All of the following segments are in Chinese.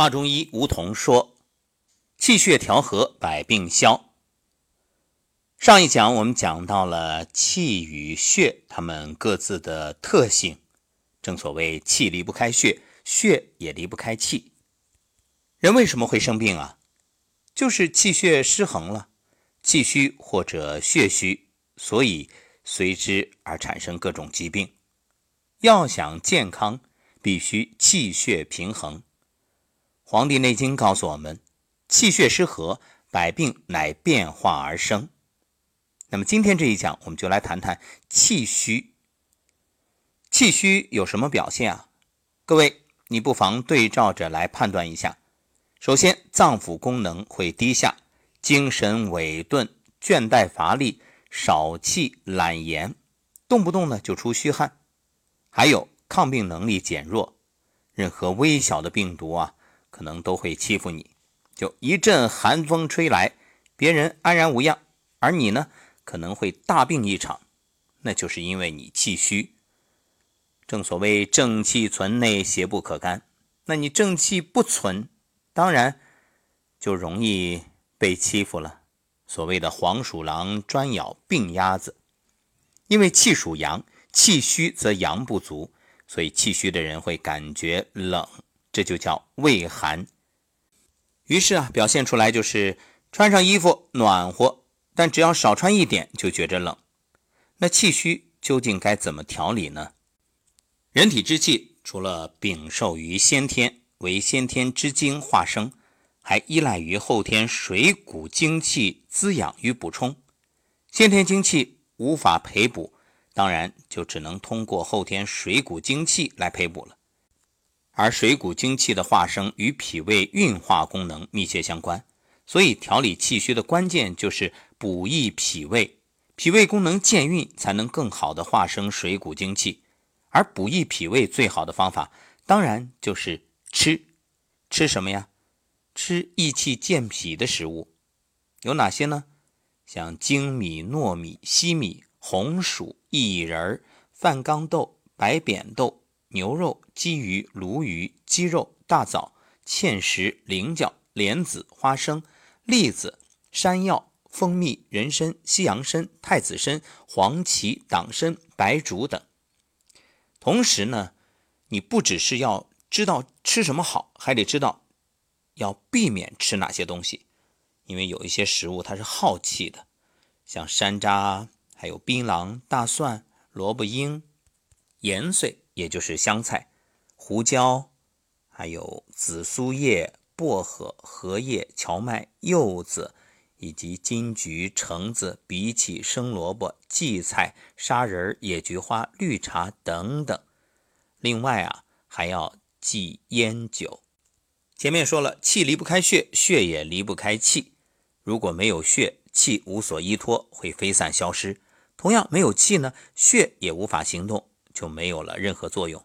华中医吴桐说：“气血调和，百病消。”上一讲我们讲到了气与血，它们各自的特性。正所谓气离不开血，血也离不开气。人为什么会生病啊？就是气血失衡了，气虚或者血虚，所以随之而产生各种疾病。要想健康，必须气血平衡。《黄帝内经》告诉我们，气血失和，百病乃变化而生。那么今天这一讲，我们就来谈谈气虚。气虚有什么表现啊？各位，你不妨对照着来判断一下。首先，脏腑功能会低下，精神萎顿，倦怠乏力，少气懒言，动不动呢就出虚汗。还有抗病能力减弱，任何微小的病毒啊，可能都会欺负你。就一阵寒风吹来，别人安然无恙，而你呢，可能会大病一场，那就是因为你气虚。正所谓正气存内，邪不可干。那你正气不存，当然就容易被欺负了。所谓的黄鼠狼专咬病鸭子，因为气属阳，气虚则阳不足，所以气虚的人会感觉冷，这就叫畏寒。于是啊，表现出来就是穿上衣服暖和，但只要少穿一点就觉着冷。那气虚究竟该怎么调理呢？人体之气，除了禀受于先天，为先天之精化生，还依赖于后天水谷精气滋养与补充。先天精气无法培补，当然就只能通过后天水谷精气来培补了。而水谷精气的化生与脾胃运化功能密切相关，所以调理气虚的关键就是补益脾胃，脾胃功能健运，才能更好的化生水谷精气。而补益脾胃最好的方法，当然就是吃。吃什么呀？吃益气健脾的食物，有哪些呢？像精米、糯米、西米、红薯、薏仁、饭缸豆、白扁豆、牛肉、鲫鱼、鲈鱼、鸡肉、大枣、芡实、菱角、莲子、花生、栗子、山药、蜂蜜、人参、西洋参、太子参、黄芪、党参、白术等。同时呢，你不只是要知道吃什么好，还得知道要避免吃哪些东西，因为有一些食物它是耗气的，像山楂、还有槟榔、大蒜、萝卜缨、盐碎，也就是香菜、胡椒，还有紫苏叶、薄荷、荷叶、荞麦、柚子。以及金桔、橙子、荸荠、生萝卜、荠菜、砂仁、野菊花、绿茶等等。另外啊，还要忌烟酒。前面说了，气离不开血，血也离不开气。如果没有血，气无所依托，会飞散消失。同样，没有气呢，血也无法行动，就没有了任何作用。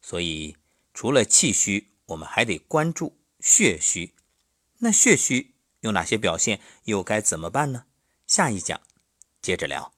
所以，除了气虚，我们还得关注血虚。那血虚。有哪些表现？又该怎么办呢？下一讲接着聊。